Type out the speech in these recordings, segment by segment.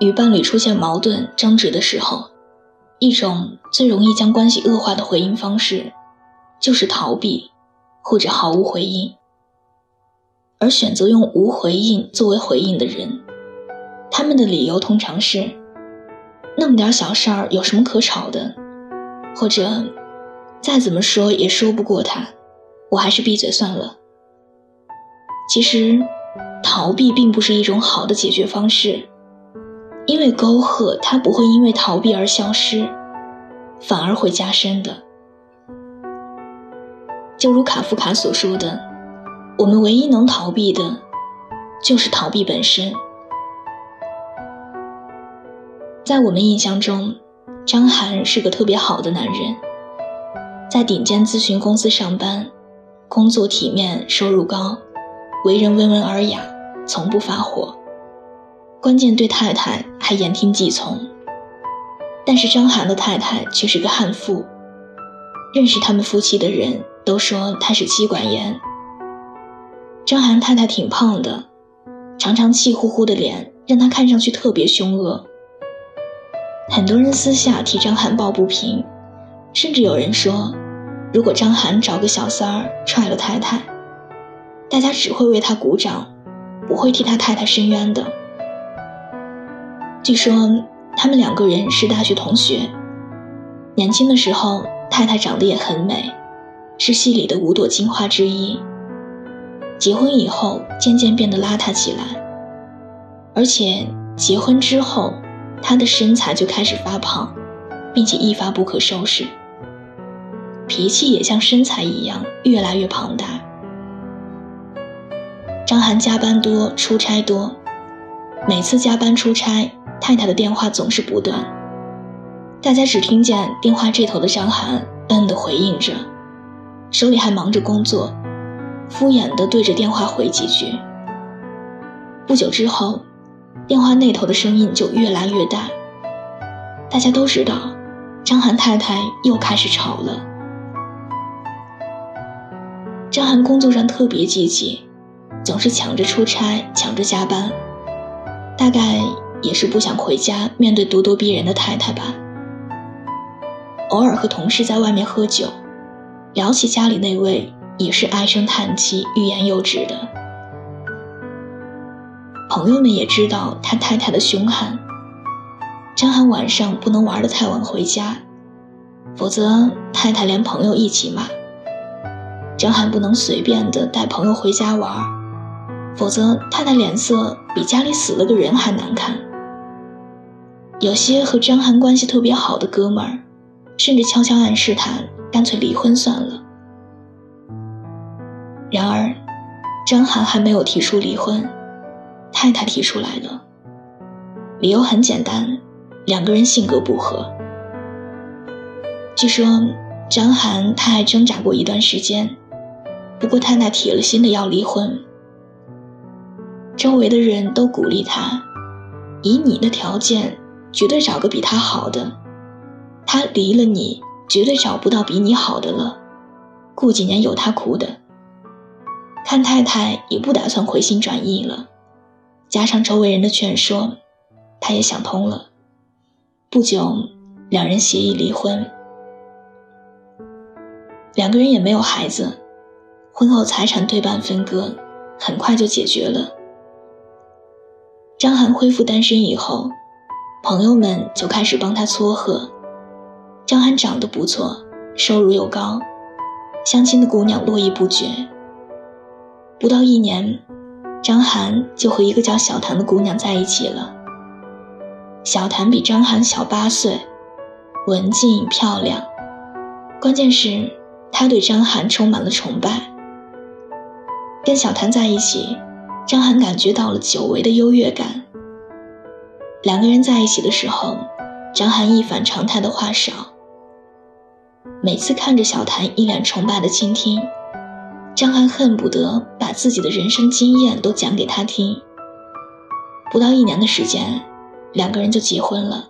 与伴侣出现矛盾争执的时候，一种最容易将关系恶化的回应方式，就是逃避，或者毫无回应。而选择用无回应作为回应的人，他们的理由通常是：那么点小事儿有什么可吵的？或者，再怎么说也说不过他，我还是闭嘴算了。其实，逃避并不是一种好的解决方式。因为沟壑，它不会因为逃避而消失，反而会加深的。就如卡夫卡所说的：“我们唯一能逃避的，就是逃避本身。”在我们印象中，张涵是个特别好的男人，在顶尖咨询公司上班，工作体面，收入高，为人温文尔雅，从不发火。关键对太太还言听计从，但是张涵的太太却是个悍妇。认识他们夫妻的人都说他是妻管严。张涵太太挺胖的，常常气呼呼的脸让他看上去特别凶恶。很多人私下替张涵抱不平，甚至有人说，如果张涵找个小三儿踹了太太，大家只会为他鼓掌，不会替他太太伸冤的。据说他们两个人是大学同学。年轻的时候，太太长得也很美，是戏里的五朵金花之一。结婚以后，渐渐变得邋遢起来，而且结婚之后，她的身材就开始发胖，并且一发不可收拾。脾气也像身材一样越来越庞大。张涵加班多，出差多，每次加班出差。太太的电话总是不断，大家只听见电话这头的张涵嗯的回应着，手里还忙着工作，敷衍的对着电话回几句。不久之后，电话那头的声音就越来越大，大家都知道，张涵太太又开始吵了。张涵工作上特别积极，总是抢着出差，抢着加班，大概。也是不想回家面对咄咄逼人的太太吧。偶尔和同事在外面喝酒，聊起家里那位，也是唉声叹气、欲言又止的。朋友们也知道他太太的凶悍。张涵晚上不能玩得太晚回家，否则太太连朋友一起骂。张涵不能随便的带朋友回家玩，否则太太脸色比家里死了个人还难看。有些和张涵关系特别好的哥们儿，甚至悄悄暗示他干脆离婚算了。然而，张涵还没有提出离婚，太太提出来了。理由很简单，两个人性格不合。据说张涵他还挣扎过一段时间，不过太太铁了心的要离婚。周围的人都鼓励他，以你的条件。绝对找个比他好的，他离了你，绝对找不到比你好的了。过几年有他苦的。看太太也不打算回心转意了，加上周围人的劝说，他也想通了。不久，两人协议离婚。两个人也没有孩子，婚后财产对半分割，很快就解决了。张涵恢复单身以后。朋友们就开始帮他撮合。张涵长得不错，收入又高，相亲的姑娘络绎不绝。不到一年，张涵就和一个叫小谭的姑娘在一起了。小谭比张涵小八岁，文静漂亮，关键是她对张涵充满了崇拜。跟小谭在一起，张涵感觉到了久违的优越感。两个人在一起的时候，张涵一反常态的话少。每次看着小谭一脸崇拜的倾听，张涵恨不得把自己的人生经验都讲给他听。不到一年的时间，两个人就结婚了。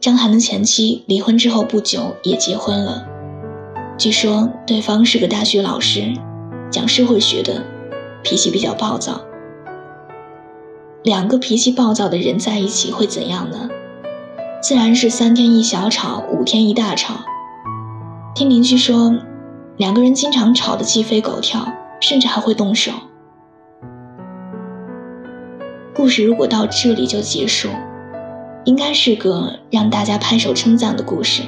张涵的前妻离婚之后不久也结婚了，据说对方是个大学老师，讲社会学的，脾气比较暴躁。两个脾气暴躁的人在一起会怎样呢？自然是三天一小吵，五天一大吵。听邻居说，两个人经常吵得鸡飞狗跳，甚至还会动手。故事如果到这里就结束，应该是个让大家拍手称赞的故事。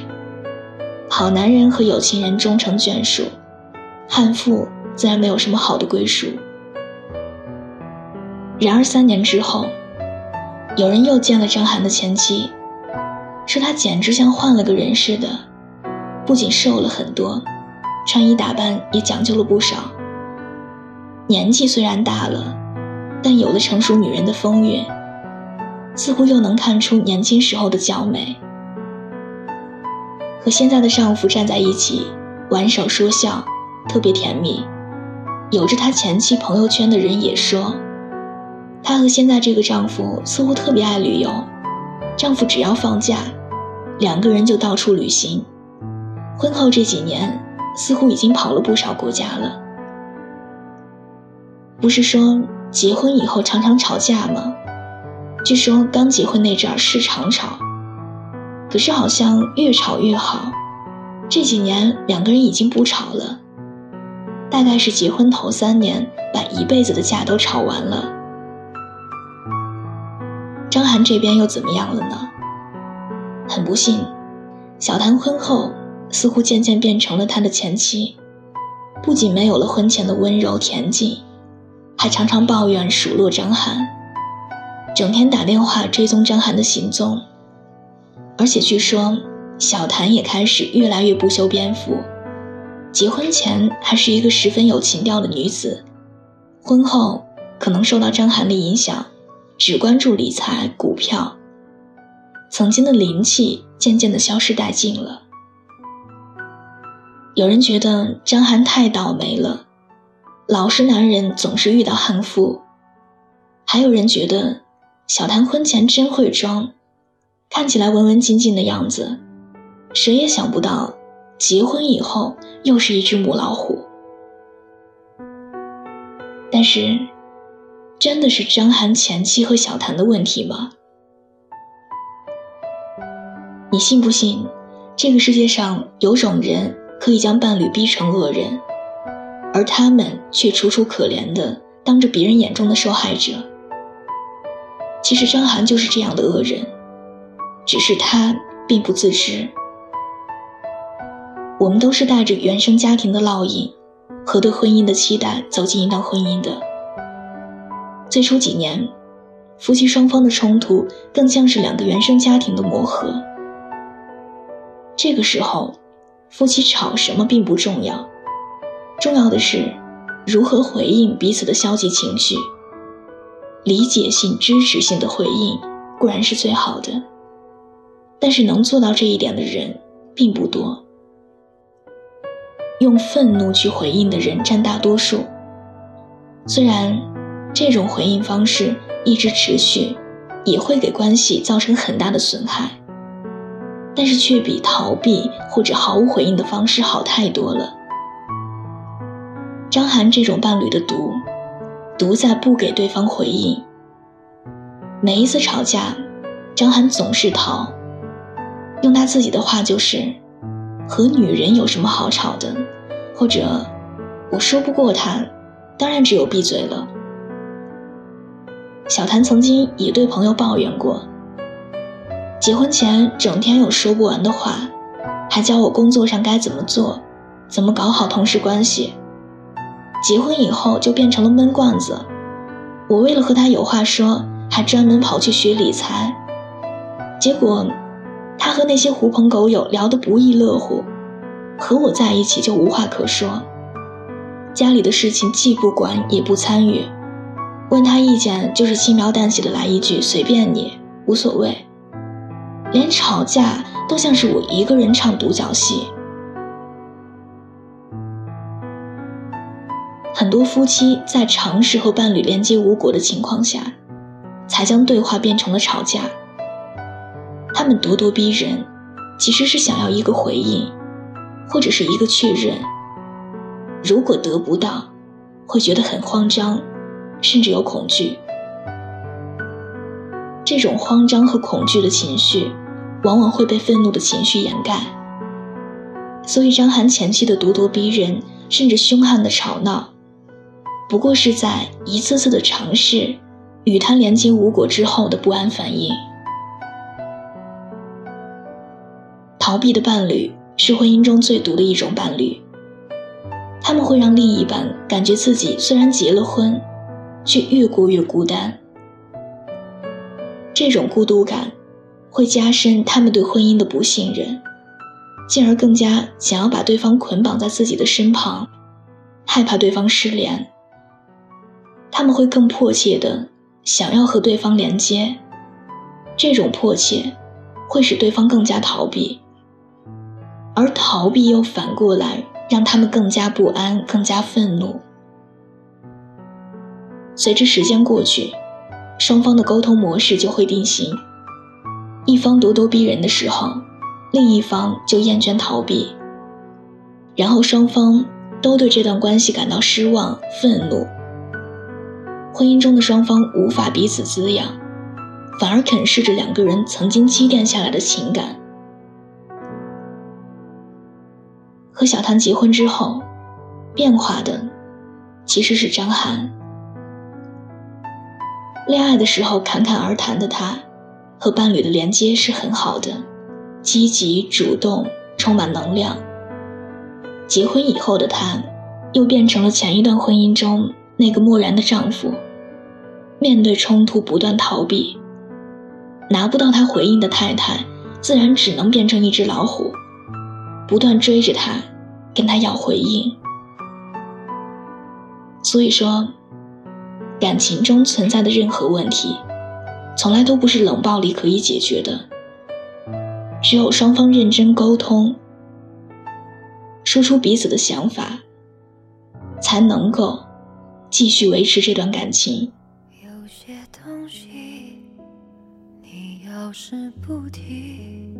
好男人和有情人终成眷属，悍妇自然没有什么好的归属。然而三年之后，有人又见了张涵的前妻。说他简直像换了个人似的，不仅瘦了很多，穿衣打扮也讲究了不少。年纪虽然大了，但有了成熟女人的风韵，似乎又能看出年轻时候的娇美。和现在的丈夫站在一起，挽手说笑，特别甜蜜。有着他前妻朋友圈的人也说，她和现在这个丈夫似乎特别爱旅游，丈夫只要放假。两个人就到处旅行，婚后这几年似乎已经跑了不少国家了。不是说结婚以后常常吵架吗？据说刚结婚那阵儿是常吵，可是好像越吵越好。这几年两个人已经不吵了，大概是结婚头三年把一辈子的架都吵完了。张涵这边又怎么样了呢？很不幸，小谭婚后似乎渐渐变成了他的前妻，不仅没有了婚前的温柔恬静，还常常抱怨数落张涵，整天打电话追踪张涵的行踪。而且据说，小谭也开始越来越不修边幅，结婚前还是一个十分有情调的女子，婚后可能受到张涵的影响，只关注理财、股票。曾经的灵气渐渐的消失殆尽了。有人觉得张涵太倒霉了，老实男人总是遇到悍妇；还有人觉得小谭婚前真会装，看起来文文静静的样子，谁也想不到结婚以后又是一只母老虎。但是，真的是张涵前妻和小谭的问题吗？你信不信，这个世界上有种人可以将伴侣逼成恶人，而他们却楚楚可怜的当着别人眼中的受害者？其实张涵就是这样的恶人，只是他并不自知。我们都是带着原生家庭的烙印和对婚姻的期待走进一段婚姻的。最初几年，夫妻双方的冲突更像是两个原生家庭的磨合。这个时候，夫妻吵什么并不重要，重要的是如何回应彼此的消极情绪。理解性、支持性的回应固然是最好的，但是能做到这一点的人并不多。用愤怒去回应的人占大多数，虽然这种回应方式一直持续，也会给关系造成很大的损害。但是却比逃避或者毫无回应的方式好太多了。张涵这种伴侣的毒，毒在不给对方回应。每一次吵架，张涵总是逃。用他自己的话就是：“和女人有什么好吵的？”或者“我说不过他，当然只有闭嘴了。”小谭曾经也对朋友抱怨过。结婚前整天有说不完的话，还教我工作上该怎么做，怎么搞好同事关系。结婚以后就变成了闷罐子，我为了和他有话说，还专门跑去学理财。结果，他和那些狐朋狗友聊得不亦乐乎，和我在一起就无话可说。家里的事情既不管也不参与，问他意见就是轻描淡写的来一句随便你，无所谓。连吵架都像是我一个人唱独角戏。很多夫妻在尝试和伴侣连接无果的情况下，才将对话变成了吵架。他们咄咄逼人，其实是想要一个回应，或者是一个确认。如果得不到，会觉得很慌张，甚至有恐惧。这种慌张和恐惧的情绪，往往会被愤怒的情绪掩盖。所以，张涵前期的咄咄逼人，甚至凶悍的吵闹，不过是在一次次的尝试与他连接无果之后的不安反应。逃避的伴侣是婚姻中最毒的一种伴侣，他们会让另一半感觉自己虽然结了婚，却越过越孤单。这种孤独感会加深他们对婚姻的不信任，进而更加想要把对方捆绑在自己的身旁，害怕对方失联。他们会更迫切的想要和对方连接，这种迫切会使对方更加逃避。而逃避又反过来让他们更加不安、更加愤怒。随着时间过去，双方的沟通模式就会定型。一方咄咄逼人的时候，另一方就厌倦逃避，然后双方都对这段关系感到失望、愤怒。婚姻中的双方无法彼此滋养，反而啃噬着两个人曾经积淀下来的情感。和小谭结婚之后，变化的其实是张涵。恋爱的时候侃侃而谈的他，和伴侣的连接是很好的，积极主动，充满能量。结婚以后的他，又变成了前一段婚姻中那个漠然的丈夫，面对冲突不断逃避，拿不到他回应的太太，自然只能变成一只老虎，不断追着他。跟他要回应，所以说，感情中存在的任何问题，从来都不是冷暴力可以解决的。只有双方认真沟通，说出彼此的想法，才能够继续维持这段感情。有些东西，你要是不提，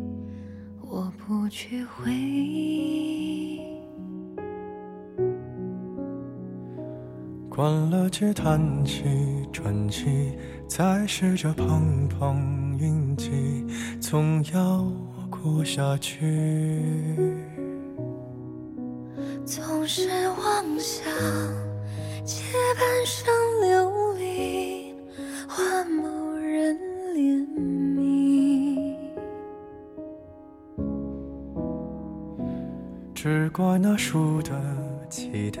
我不去回忆。关了机，叹气，喘气，再试着碰碰运气，总要过下去。总是妄想借半生流离换某人怜悯，只怪那输得起的。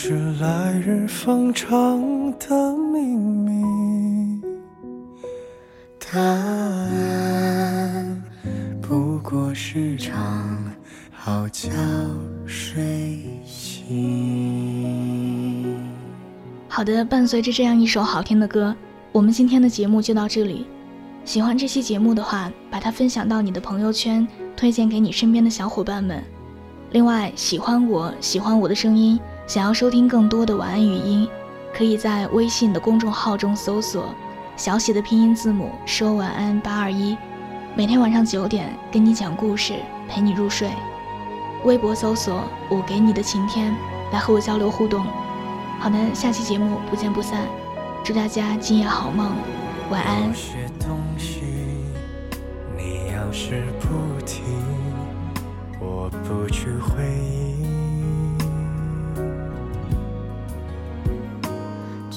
是来日方长的秘密，答案不过是场好觉睡醒。好的，伴随着这样一首好听的歌，我们今天的节目就到这里。喜欢这期节目的话，把它分享到你的朋友圈，推荐给你身边的小伙伴们。另外，喜欢我喜欢我的声音。想要收听更多的晚安语音，可以在微信的公众号中搜索小写的拼音字母说晚安八二一，每天晚上九点跟你讲故事，陪你入睡。微博搜索我给你的晴天，来和我交流互动。好的，下期节目不见不散，祝大家今夜好梦，晚安。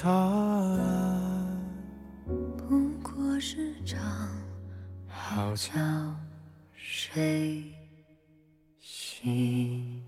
答案，不过是场好觉睡醒。